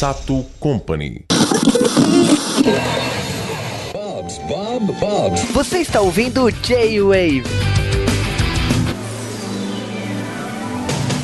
Sato Company. Bob's, Bob. Você está ouvindo J-Wave.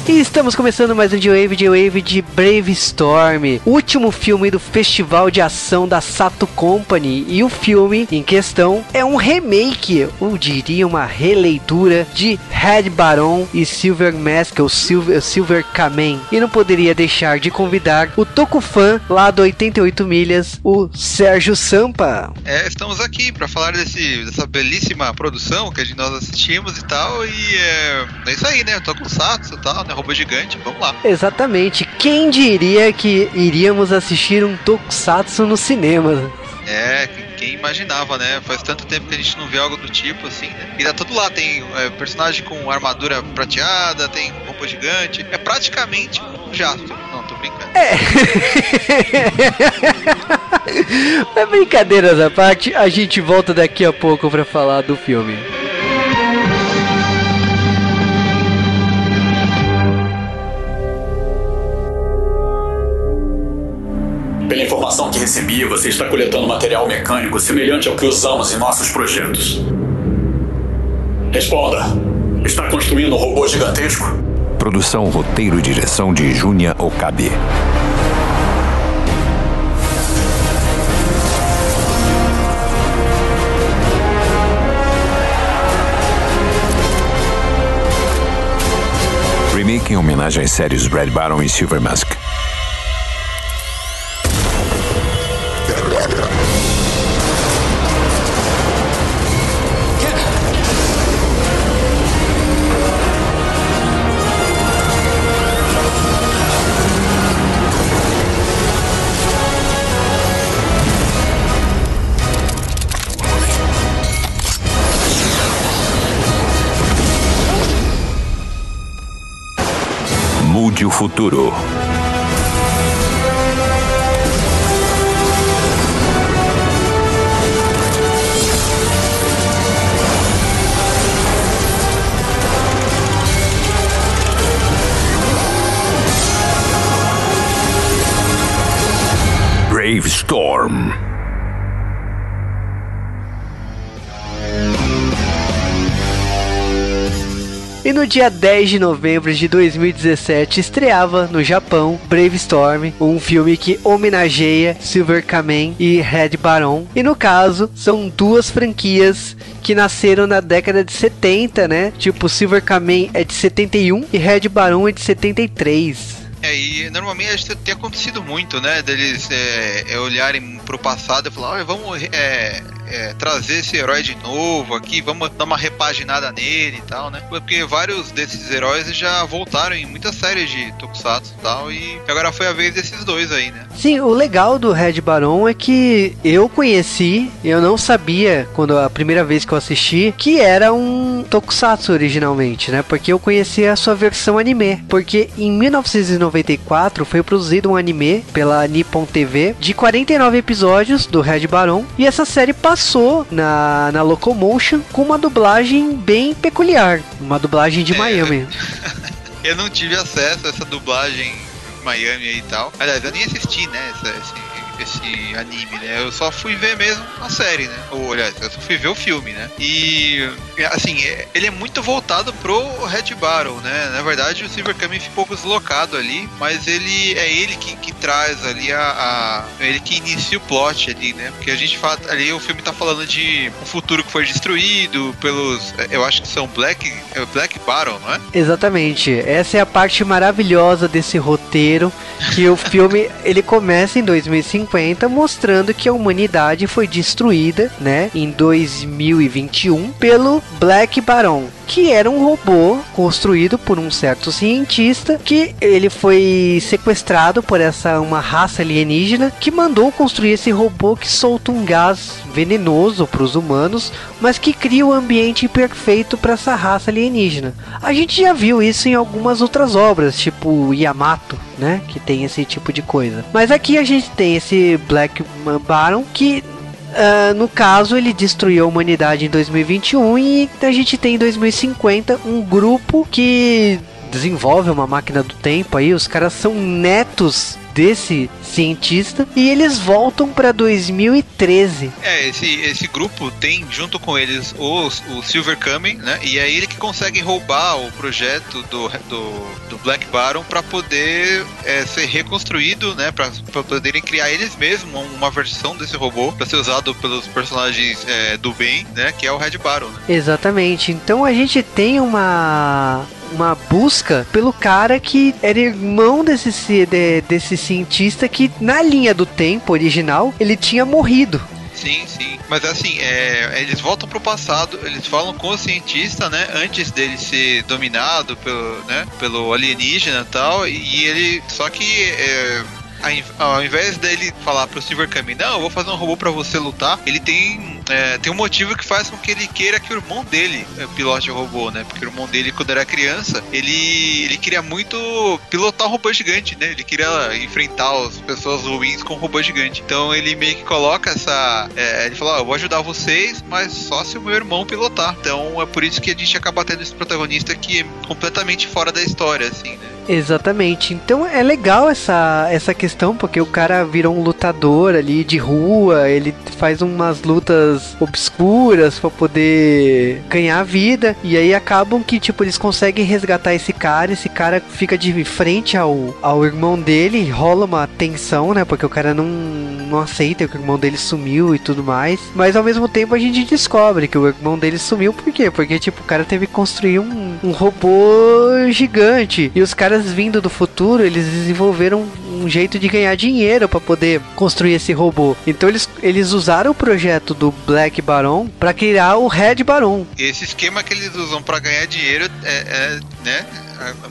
E estamos começando mais um J-Wave, J-Wave de Brave Storm, último filme do Festival de Ação da Sato Company. E o filme em questão é um remake, ou diria uma releitura, de Red Baron e Silver Mask, ou Silver, Silver Kamen. E não poderia deixar de convidar o Tokufan lá do 88 Milhas, o Sérgio Sampa. É, estamos aqui para falar desse, dessa belíssima produção que nós assistimos e tal. E é, é isso aí, né? Tokusatsu e tal, né? Robô gigante, vamos lá. Exatamente. Quem diria que iríamos assistir um Tokusatsu no cinema? É, quem imaginava, né? Faz tanto tempo que a gente não vê algo do tipo, assim, né? E tá tudo lá, tem é, personagem com armadura prateada, tem roupa gigante. É praticamente um jato. Não, tô brincando. É. Mas brincadeiras à parte, a gente volta daqui a pouco para falar do filme. Pela informação que recebi, você está coletando material mecânico semelhante ao que usamos em nossos projetos. Responda. Está construindo um robô gigantesco? Produção, roteiro e direção de Junya Okabe. Remake em homenagem às séries Red Baron e Silver Mask. Mude o futuro. E no dia 10 de novembro de 2017 estreava no Japão Brave Storm, um filme que homenageia Silver Kamen e Red Baron. E no caso, são duas franquias que nasceram na década de 70, né? Tipo, Silver Kamen é de 71 e Red Baron é de 73. É, e normalmente tem acontecido muito, né? Deles é, é olharem pro passado e falar, olha, vamos é, é, trazer esse herói de novo aqui, vamos dar uma repaginada nele e tal, né? Porque vários desses heróis já voltaram em muitas séries de Tokusatsu e tal, e agora foi a vez desses dois aí, né? Sim, o legal do Red Baron é que eu conheci, eu não sabia quando a primeira vez que eu assisti que era um Tokusatsu originalmente, né? Porque eu conheci a sua versão anime, porque em 1994 foi produzido um anime pela Nippon TV de 49 episódios do Red Baron e essa série passou na, na Locomotion com uma dublagem bem peculiar, uma dublagem de É. Miami. Eu não tive acesso a essa dublagem em Miami e tal. Aliás, eu nem assisti, né, essa- esse, esse anime, né? Eu só fui ver mesmo a série, né? Ou, aliás, eu só fui ver o filme, né? E, assim, é- ele é muito voltado pro Red Baron, né? Na verdade, o Silver Kamen ficou deslocado ali, mas ele é ele que, que traz ali a, a- ele que inicia o plot ali, né? Porque a gente fala ali o filme tá falando de um futuro que foi destruído pelos, eu acho que são Black, é Black Baron, não é? Exatamente. Essa é a parte maravilhosa desse roteiro, que o filme ele começa em 2050 mostrando que a humanidade foi destruída, né, em 2021 pelo Black Baron, que era um robô construído por um certo cientista que ele foi sequestrado por essa uma raça alienígena que mandou construir esse robô que solta um gás venenoso para os humanos, mas que cria o ambiente perfeito para essa raça alienígena. A gente já viu isso em algumas outras obras, tipo Yamato, né, que tem esse tipo de coisa. Mas aqui a gente tem esse Black Baron que ah, no caso, ele destruiu a humanidade em 2021 e a gente tem em 2050 um grupo que desenvolve uma máquina do tempo aí. Os caras são netos desse cientista e eles voltam para 2013. É, esse, esse grupo tem junto com eles o, o Silver Kamen, né? E é ele que consegue roubar o projeto do, do, do Black Baron para poder é, ser reconstruído, né? Para poderem criar eles mesmos uma versão desse robô para ser usado pelos personagens é, do bem, né? Que é o Red Baron. Né? Exatamente. Então a gente tem uma uma busca pelo cara que era irmão desse, de, desse cientista que, na linha do tempo original, ele tinha morrido. Sim, sim. Mas assim, é, eles voltam pro passado, eles falam com o cientista, né? Antes dele ser dominado pelo, né, pelo alienígena e tal. E ele. Só que. É, ao invés dele falar pro Silver Kami, não, eu vou fazer um robô para você lutar, ele tem, é, tem um motivo que faz com que ele queira que o irmão dele é, pilote o robô, né? Porque o irmão dele, quando era criança, ele, ele queria muito pilotar um robô gigante, né? Ele queria enfrentar as pessoas ruins com um robô gigante. Então ele meio que coloca essa. É, ele fala: oh, eu vou ajudar vocês, mas só se o meu irmão pilotar. Então é por isso que a gente acaba tendo esse protagonista que é completamente fora da história, assim, né? Exatamente. Então é legal essa, essa questão, porque o cara virou um lutador ali de rua, ele faz umas lutas obscuras para poder ganhar vida, e aí acabam que, tipo, eles conseguem resgatar esse cara, esse cara fica de frente ao, ao irmão dele, rola uma tensão, né, porque o cara não, não aceita que o irmão dele sumiu e tudo mais, mas ao mesmo tempo a gente descobre que o irmão dele sumiu, por quê? Porque, tipo, o cara teve que construir um, um robô gigante, e os caras caras vindo do futuro, eles desenvolveram um jeito de ganhar dinheiro para poder construir esse robô. Então eles, eles usaram o projeto do Black Baron para criar o Red Baron. Esse esquema que eles usam para ganhar dinheiro é, é né?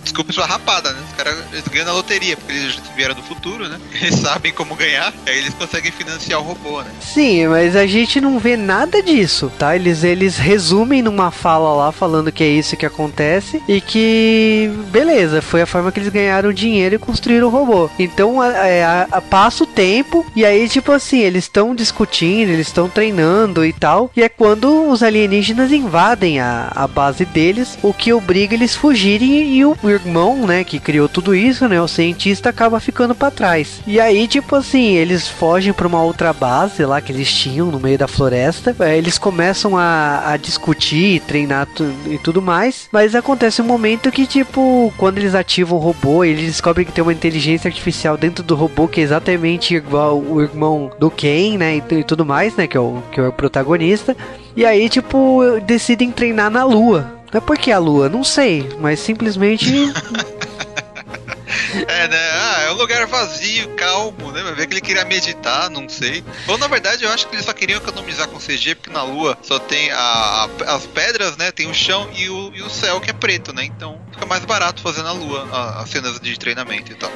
Desculpa sua rapada, né? Os caras ganham na loteria, porque eles vieram do futuro, né? Eles sabem como ganhar, aí eles conseguem financiar o robô, né? Sim, mas a gente não vê nada disso, tá? Eles, eles resumem numa fala lá falando que é isso que acontece e que, beleza, foi a forma que eles ganharam dinheiro e construíram o robô. Então a, a, é, a, passa o tempo e aí, tipo assim, eles estão discutindo, eles estão treinando e tal. E é quando os alienígenas invadem a, a base deles, o que obriga eles a e o irmão, né, que criou tudo isso, né, o cientista acaba ficando para trás. E aí, tipo assim, eles fogem para uma outra base lá que eles tinham no meio da floresta. É, eles começam a, a discutir, treinar e tudo mais. Mas acontece um momento que, tipo, quando eles ativam o robô, eles descobrem que tem uma inteligência artificial dentro do robô que é exatamente igual o irmão do Ken, né, e, e tudo mais, né, que é o, que é o protagonista. E aí, tipo, decidem treinar na lua. Não é porque a lua, não sei, mas simplesmente. É, né? Ah, é um lugar vazio, calmo, né? Vai ver que ele queria meditar, não sei. Ou na verdade eu acho que eles só queriam economizar com CG, porque na Lua só tem a, a, as pedras, né? Tem o chão e o, e o céu que é preto, né? Então fica mais barato fazer na Lua as cenas de treinamento e tal.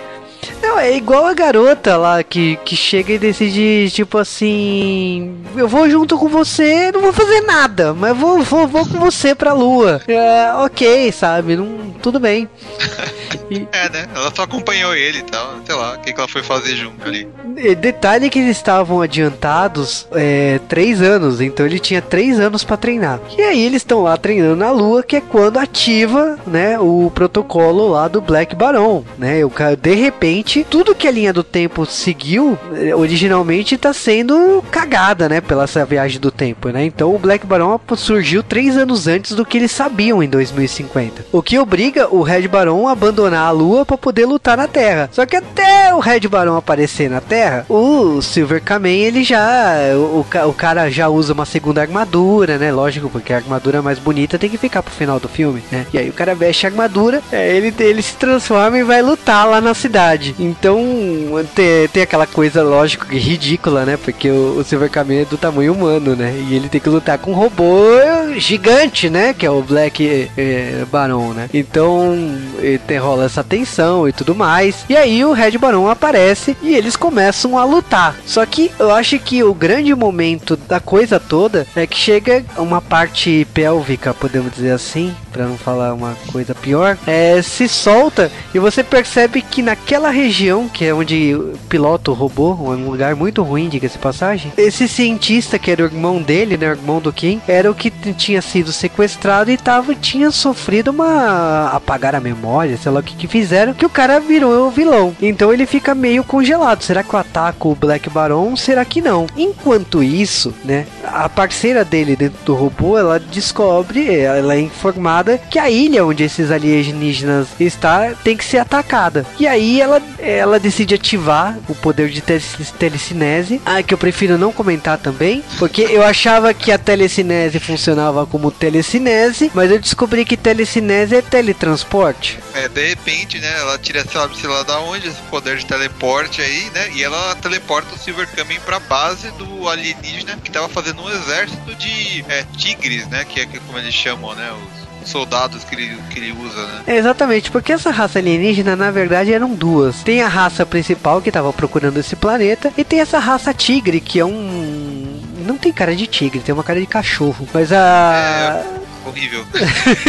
Não, é igual a garota lá que, que chega e decide, tipo assim. Eu vou junto com você, não vou fazer nada, mas vou, vou, vou com você pra lua. É, ok, sabe? Não, tudo bem. E... É, né? Ela só acompanhou ele e tal. Sei lá, o que, que ela foi fazer junto ali. Detalhe que eles estavam adiantados é, três anos, então ele tinha três anos para treinar. E aí eles estão lá treinando na Lua, que é quando ativa, né, o protocolo lá do Black Baron, né? O cara, de repente, tudo que a linha do tempo seguiu é, originalmente tá sendo cagada, né, pela essa viagem do tempo, né? Então o Black Baron surgiu três anos antes do que eles sabiam em 2050. O que obriga o Red Baron a abandonar a Lua para poder lutar na Terra. Só que até o Red Baron aparecer na Terra Terra, o Silver Kamen, ele já. O, o cara já usa uma segunda armadura, né? Lógico, porque a armadura mais bonita tem que ficar pro final do filme, né? E aí o cara veste a armadura, é, ele, ele se transforma e vai lutar lá na cidade. Então tem, tem aquela coisa, lógico, ridícula, né? Porque o, o Silver Kamen é do tamanho humano, né? E ele tem que lutar com um robô gigante, né? Que é o Black é, Baron, né? Então tem, rola essa tensão e tudo mais. E aí o Red Baron aparece e eles começam começam a lutar. Só que eu acho que o grande momento da coisa toda é que chega uma parte pélvica, podemos dizer assim, para não falar uma coisa pior, é, se solta e você percebe que naquela região, que é onde o piloto roubou, um lugar muito ruim, diga-se passagem, esse cientista que era o irmão dele, né, o irmão do Kim, era o que tinha sido sequestrado e tava, tinha sofrido uma apagar a memória, sei lá o que que fizeram, que o cara virou o vilão. Então ele fica meio congelado. Será que eu ataco o Black Baron? Será que não? Enquanto isso, né, a parceira dele dentro do robô, ela descobre, ela é informada que a ilha onde esses alienígenas está tem que ser atacada. E aí ela, ela decide ativar o poder de te telecinese, ah, que eu prefiro não comentar também, porque eu achava que a telecinese funcionava como telecinese, mas eu descobri que telecinese é teletransporte. É, de repente, né, ela tira, lá, sei lá da onde, esse poder de teleporte aí, né, e ela teleporta o Silver Kamen pra base do alienígena que tava fazendo um exército de é, tigres, né, que é como eles chamam, né, os soldados que ele, que ele usa, né? É, exatamente, porque essa raça alienígena, na verdade, eram duas. Tem a raça principal que estava procurando esse planeta, e tem essa raça tigre, que é um. Não tem cara de tigre, tem uma cara de cachorro. Mas a. É horrível.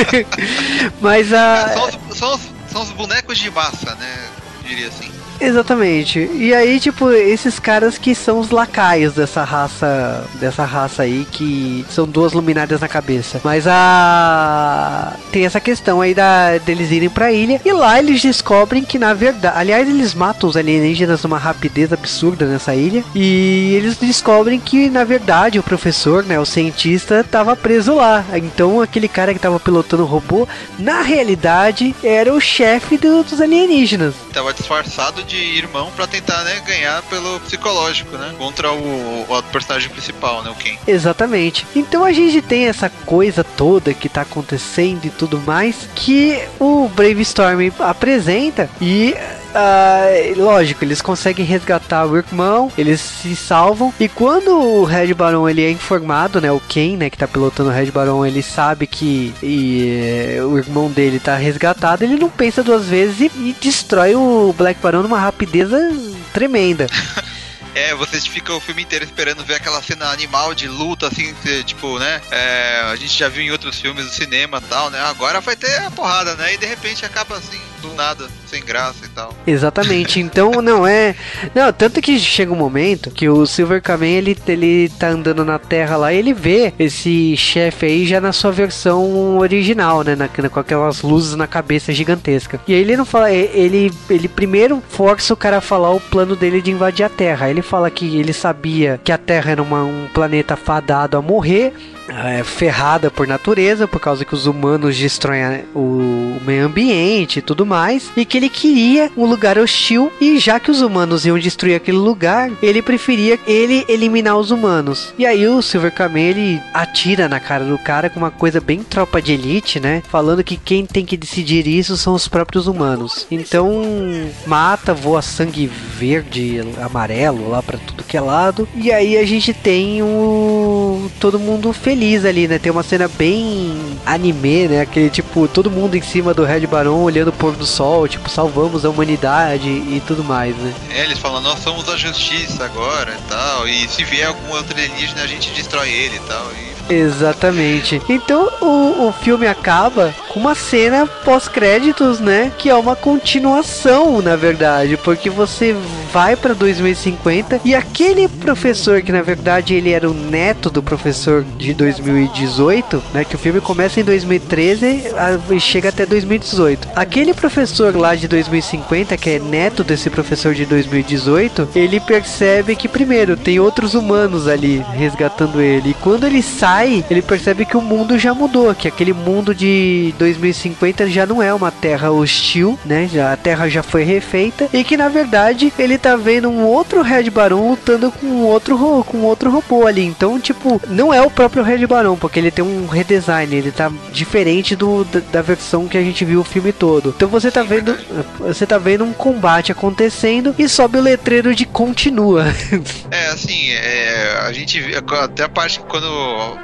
Mas a. São os, são, os, são os bonecos de massa, né? Eu diria assim. Exatamente. E aí, tipo, esses caras que são os lacaios dessa raça, dessa raça aí que são duas luminárias na cabeça. Mas a tem essa questão aí da deles irem para ilha e lá eles descobrem que na verdade, aliás, eles matam os alienígenas numa rapidez absurda nessa ilha e eles descobrem que na verdade o professor, né, o cientista, tava preso lá. Então aquele cara que tava pilotando o robô, na realidade, era o chefe do, dos alienígenas. Tava disfarçado de irmão para tentar, né, ganhar pelo psicológico, né? Contra o, o personagem principal, né, o Ken. Exatamente. Então a gente tem essa coisa toda que tá acontecendo e tudo mais que o Brave Storm apresenta e Uh, lógico, eles conseguem resgatar o irmão, eles se salvam. E quando o Red Baron ele é informado, né? O Ken, né, que tá pilotando o Red Baron, ele sabe que e, o irmão dele tá resgatado, ele não pensa duas vezes e, e destrói o Black Baron numa rapidez tremenda. É, vocês ficam o filme inteiro esperando ver aquela cena animal de luta, assim, tipo, né? É, a gente já viu em outros filmes do cinema tal, né? Agora vai ter a porrada, né? E de repente acaba assim, do nada, sem graça e tal. Exatamente. Então, não é. Não, tanto que chega um momento que o Silver Kamen ele, ele tá andando na Terra lá e ele vê esse chefe aí já na sua versão original, né? Na, com aquelas luzes na cabeça gigantesca. E aí ele não fala. Ele, ele primeiro força o cara a falar o plano dele de invadir a Terra. Ele fala que ele sabia que a Terra era uma, um planeta fadado a morrer é, ferrada por natureza, por causa que os humanos destroem o meio ambiente e tudo mais, e que ele queria um lugar hostil, e já que os humanos iam destruir aquele lugar, ele preferia ele eliminar os humanos. E aí o Silver Kamen ele atira na cara do cara com uma coisa bem tropa de elite, né? Falando que quem tem que decidir isso são os próprios humanos. Então mata, voa sangue verde, amarelo lá para tudo que é lado. E aí a gente tem o todo mundo feliz feliz ali, né? Tem uma cena bem anime, né? Aquele tipo, todo mundo em cima do Red Baron olhando o pôr do sol, tipo, salvamos a humanidade e tudo mais, né? É, eles falam, nós somos a justiça agora e tal. E se vier algum outro alienígena, a gente destrói ele e tal. E Exatamente. Então o, o filme acaba com uma cena pós-créditos, né? Que é uma continuação, na verdade, porque você vai para 2050 e aquele professor que na verdade ele era o neto do professor de 2018, né? Que o filme começa em 2013 e chega até 2018. Aquele professor lá de 2050, que é neto desse professor de 2018, ele percebe que primeiro tem outros humanos ali resgatando ele. E quando ele sai ele percebe que o mundo já mudou, que aquele mundo de 2050 já não é uma terra hostil, né? Já, a terra já foi refeita e que na verdade ele tá vendo um outro Red Baron lutando com outro com outro robô ali. Então, tipo, não é o próprio Red Baron, porque ele tem um redesign, ele tá diferente do da, da versão que a gente viu o filme todo. Então você tá vendo você tá vendo um combate acontecendo e sobe o letreiro de continua. É, assim, é, a gente até a parte quando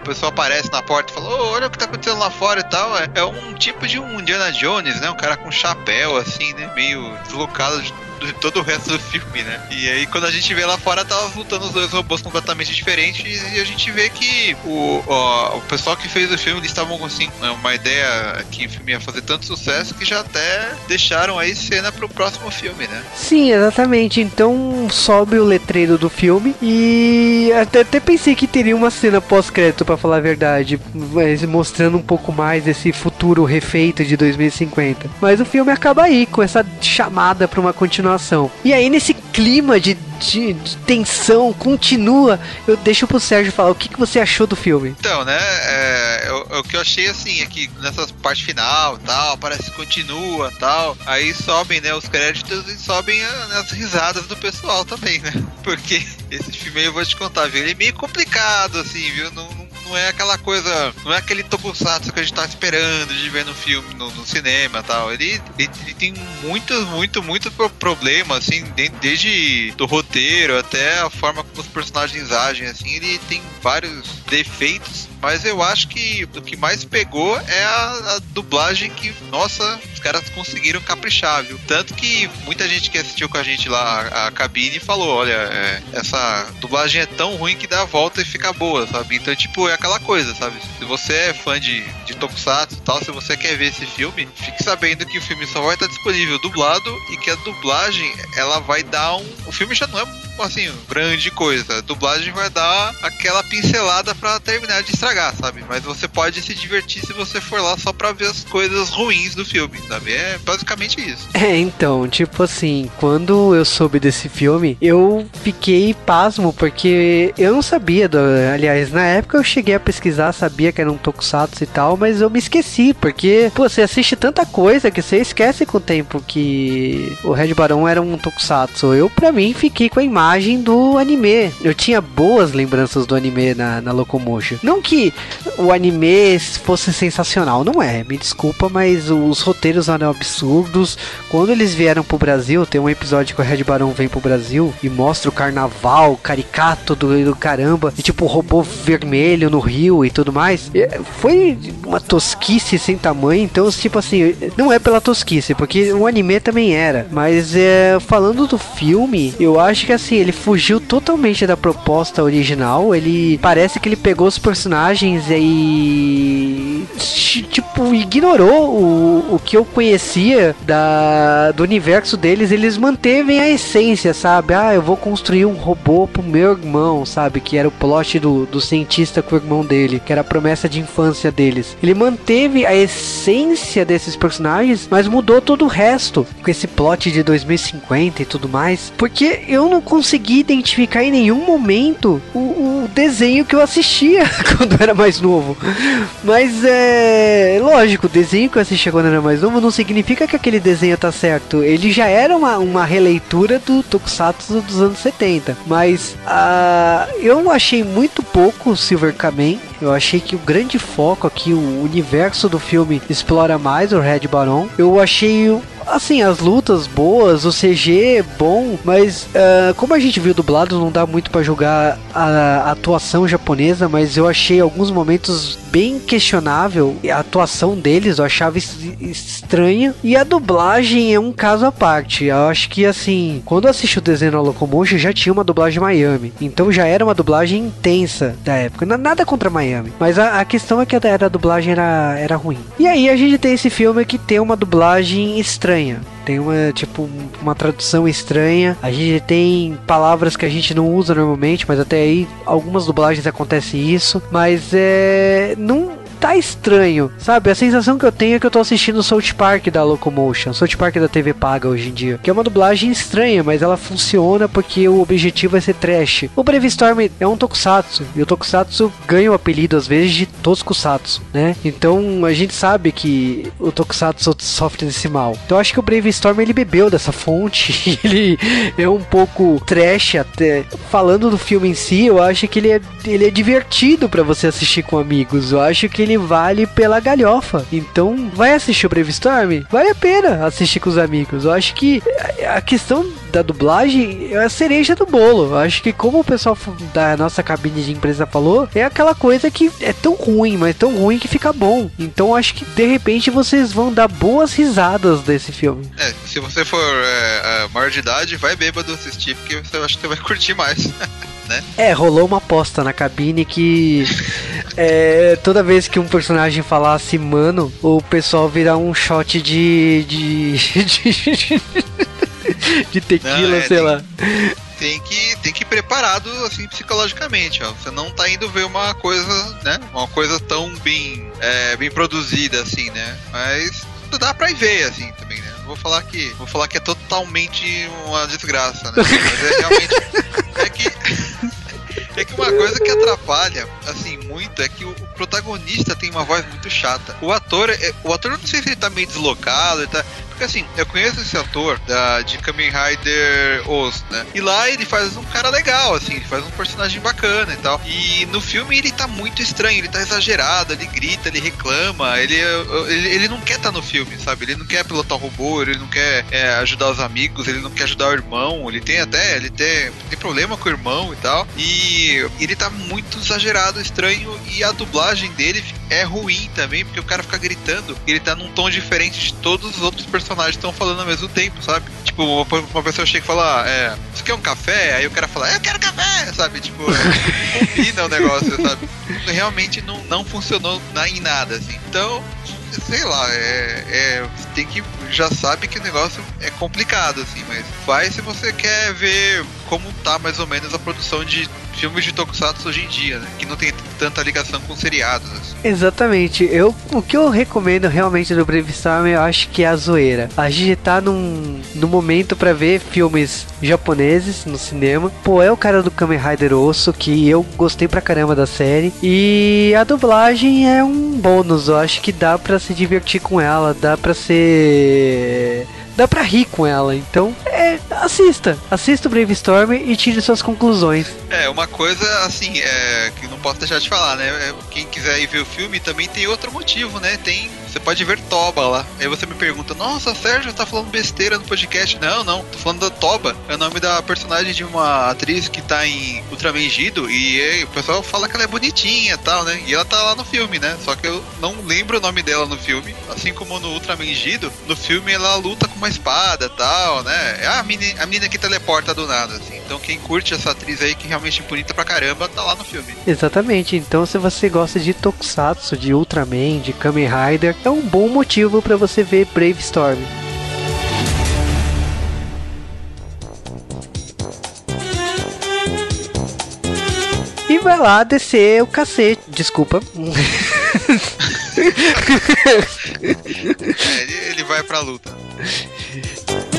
pessoa aparece na porta e fala: oh, olha o que tá acontecendo lá fora e tal. É, é um tipo de um Indiana Jones, né? Um cara com chapéu, assim, né? Meio deslocado de todo o resto do filme, né? E aí quando a gente vê lá fora, tava lutando os dois robôs completamente diferentes e a gente vê que o, o, o pessoal que fez o filme, eles estavam com assim, uma ideia que o filme ia fazer tanto sucesso que já até deixaram aí cena pro próximo filme, né? Sim, exatamente. Então sobe o letreiro do filme e até, até pensei que teria uma cena pós-crédito, para falar a verdade, mas mostrando um pouco mais esse futuro refeito de 2050. Mas o filme acaba aí, com essa chamada para uma continuação. E aí, nesse clima de, de, de, tensão, continua, eu deixo pro Sérgio falar o que, que você achou do filme. Então, né, é, o, o que eu achei assim é que nessa parte final tal, parece que continua tal, aí sobem, né, os créditos e sobem a, as risadas do pessoal também, né? Porque esse filme aí eu vou te contar, viu? Ele é meio complicado, assim, viu? Não, não não é aquela coisa, não é aquele tokusatsu que a gente tá esperando de ver no filme, no, no cinema tal. Ele, ele, ele, tem muitos, muito, muito problema, assim, desde do roteiro até a forma como os personagens agem, assim, ele tem vários defeitos mas eu acho que o que mais pegou é a, a, dublagem que, nossa, os caras conseguiram caprichar, viu? Tanto que muita gente que assistiu com a gente lá a, a cabine falou: olha, é, essa dublagem é tão ruim que dá a volta e fica boa, sabe? Então, tipo, é aquela coisa, sabe? Se você é fã de, de Tokusatsu e tal, se você quer ver esse filme, fique sabendo que o filme só vai estar disponível dublado e que a dublagem ela vai dar um. O filme já não é assim, grande coisa. A dublagem vai dar aquela pincelada para terminar de estragar, sabe? Mas você pode se divertir se você for lá só pra ver as coisas ruins do filme, sabe? É basicamente isso. É, então, tipo assim, quando eu soube desse filme, eu fiquei pasmo, porque eu não sabia, do, aliás, na época eu cheguei a pesquisar, sabia que era um tokusatsu e tal, mas eu me esqueci, porque, pô, você assiste tanta coisa que você esquece com o tempo que o Red Baron era um tokusatsu. Eu, pra mim, fiquei com a imagem imagem do anime. Eu tinha boas lembranças do anime na, na Locomotion. Não que o anime fosse sensacional, não é, me desculpa, mas os roteiros eram absurdos. Quando eles vieram pro Brasil, tem um episódio que o Red Barão vem pro Brasil e mostra o carnaval caricato do, do caramba, e tipo robô vermelho no rio e tudo mais. Foi uma tosquice sem tamanho, então, tipo assim, não é pela tosquice, porque o anime também era, mas é, falando do filme, eu acho que assim, ele fugiu totalmente da proposta original. Ele parece que ele pegou os personagens e tipo ignorou o, o que eu conhecia da do universo deles. Eles mantevem a essência, sabe? Ah, eu vou construir um robô pro meu irmão, sabe? Que era o plot do, do cientista com o irmão dele, que era a promessa de infância deles. Ele manteve a essência desses personagens, mas mudou todo o resto com esse plot de 2050 e tudo mais. Porque eu não consegui identificar em nenhum momento o, o desenho que eu assistia quando era mais novo. Mas é lógico, o desenho que eu assistia quando era mais novo não significa que aquele desenho tá certo. Ele já era uma, uma releitura do Tokusatsu dos anos 70. Mas uh, eu achei muito pouco o Silver Kamen. Eu achei que o grande foco aqui, o universo do filme explora mais o Red Baron. Eu achei assim, as lutas boas, o CG bom, mas uh, como a gente viu dublado, não dá muito para julgar a, a, atuação japonesa, mas eu achei alguns momentos bem questionável a atuação deles, eu achava estranha. E a dublagem é um caso à parte. Eu acho que assim, quando eu assisti o desenho na Locomotion, já tinha uma dublagem Miami. Então já era uma dublagem intensa da época. Nada contra Miami. Mas a, a questão é que a, a dublagem era, era ruim. E aí a gente tem esse filme que tem uma dublagem estranha estranha. Tem uma, tipo, uma tradução estranha. A gente tem palavras que a gente não usa normalmente, mas até aí algumas dublagens acontece isso. Mas é. Não tá estranho, sabe? A sensação que eu tenho é que eu tô assistindo South Park da Locomotion, South Park da TV paga hoje em dia, que é uma dublagem estranha, mas ela funciona porque o objetivo é ser trash. O Brave Storm é um tokusatsu, e o tokusatsu ganha o apelido às vezes de Toskusatsu, né? Então a gente sabe que o tokusatsu sofre desse mal. Então acho que o Brave Storm ele bebeu dessa fonte, ele é um pouco trash até. Falando do filme em si, eu acho que ele é, ele é divertido para você assistir com amigos. Eu acho que ele vale pela galhofa. Então, vai assistir o Brave Storm? Vale a pena assistir com os amigos. Eu acho que a questão da dublagem é a cereja do bolo. Eu acho que como o pessoal da nossa cabine de empresa falou, é aquela coisa que é tão ruim, mas tão ruim que fica bom. Então acho que de repente vocês vão dar boas risadas desse filme. É, se você for é, é, maior de idade, vai bêbado assistir, porque você acho que você vai curtir mais. Né? É, rolou uma aposta na cabine que é, toda vez que um personagem falasse mano, o pessoal virar um shot de. de. de, de tequila, não, é, sei tem, lá. Tem que, tem que ir preparado assim psicologicamente, ó. Você não tá indo ver uma coisa, né? Uma coisa tão bem, é, bem produzida assim, né? Mas dá pra ir ver assim também, né? Vou falar que vou falar que é totalmente uma desgraça, né? Mas é realmente é que é que uma coisa que atrapalha, assim, muito, é que o, protagonista tem uma voz muito chata. O ator, é, o ator não sei se ele tá meio deslocado, ele tá. Porque assim, eu conheço esse ator da, de Kamen Rider Os, né? E lá ele faz um cara legal, assim, ele faz um personagem bacana e tal. E no filme ele tá muito estranho, ele tá exagerado, ele grita, ele reclama, ele, ele, ele não quer estar tá no filme, sabe? Ele não quer pilotar o robô, ele não quer é, ajudar os amigos, ele não quer ajudar o irmão, ele tem até, ele tem, tem problema com o irmão e tal. E ele tá muito exagerado, estranho, e a dublagem dele é ruim também, porque o cara fica gritando, ele tá num tom diferente de todos os outros personagens personagens estão falando ao mesmo tempo, sabe? Tipo, uma, pessoa chega e fala, ah, é, você quer um café? Aí o cara fala, eu quero café, sabe? Tipo, combina o negócio, sabe? Realmente não, não funcionou em nada, assim. Então, sei lá, é, é, tem que já sabe que o negócio é complicado assim, mas vai se você quer ver como tá mais ou menos a produção de filmes de tokusatsu hoje em dia, né? Que não tem tanta ligação com seriados. Assim. Exatamente. Eu, o que eu recomendo realmente do Brave Storm, eu acho que é a zoeira. A gente tá num, num momento para ver filmes japoneses no cinema. Pô, é o cara do Kamen Rider Osso, que eu gostei pra caramba da série. E a dublagem é um bônus. Eu acho que dá para se divertir com ela, dá para ser dá pra rir com ela. Então, é, assista. Assista o Brave Storm e tire suas conclusões. É, uma coisa assim, é, que não posso deixar de falar, né? É, quem quiser ir ver o filme também tem outro motivo, né? Tem você pode ver Toba lá. Aí você me pergunta, nossa, Sérgio, tá falando besteira no podcast. Não, não, tô falando da Toba. É o nome da personagem de uma atriz que tá em Ultraman Gido. E aí, o pessoal fala que ela é bonitinha e tal, né? E ela tá lá no filme, né? Só que eu não lembro o nome dela no filme. Assim como no Ultraman Gido, no filme ela luta com uma espada tal, né? É a menina, a menina que teleporta do nada, assim. Então quem curte essa atriz aí, que realmente é bonita pra caramba, tá lá no filme. Exatamente. Então se você gosta de Tokusatsu, de Ultraman, de Kamen Rider, é um bom motivo para você ver Brave Storm. E vai lá descer o cacete. Desculpa. é, ele, ele vai pra luta.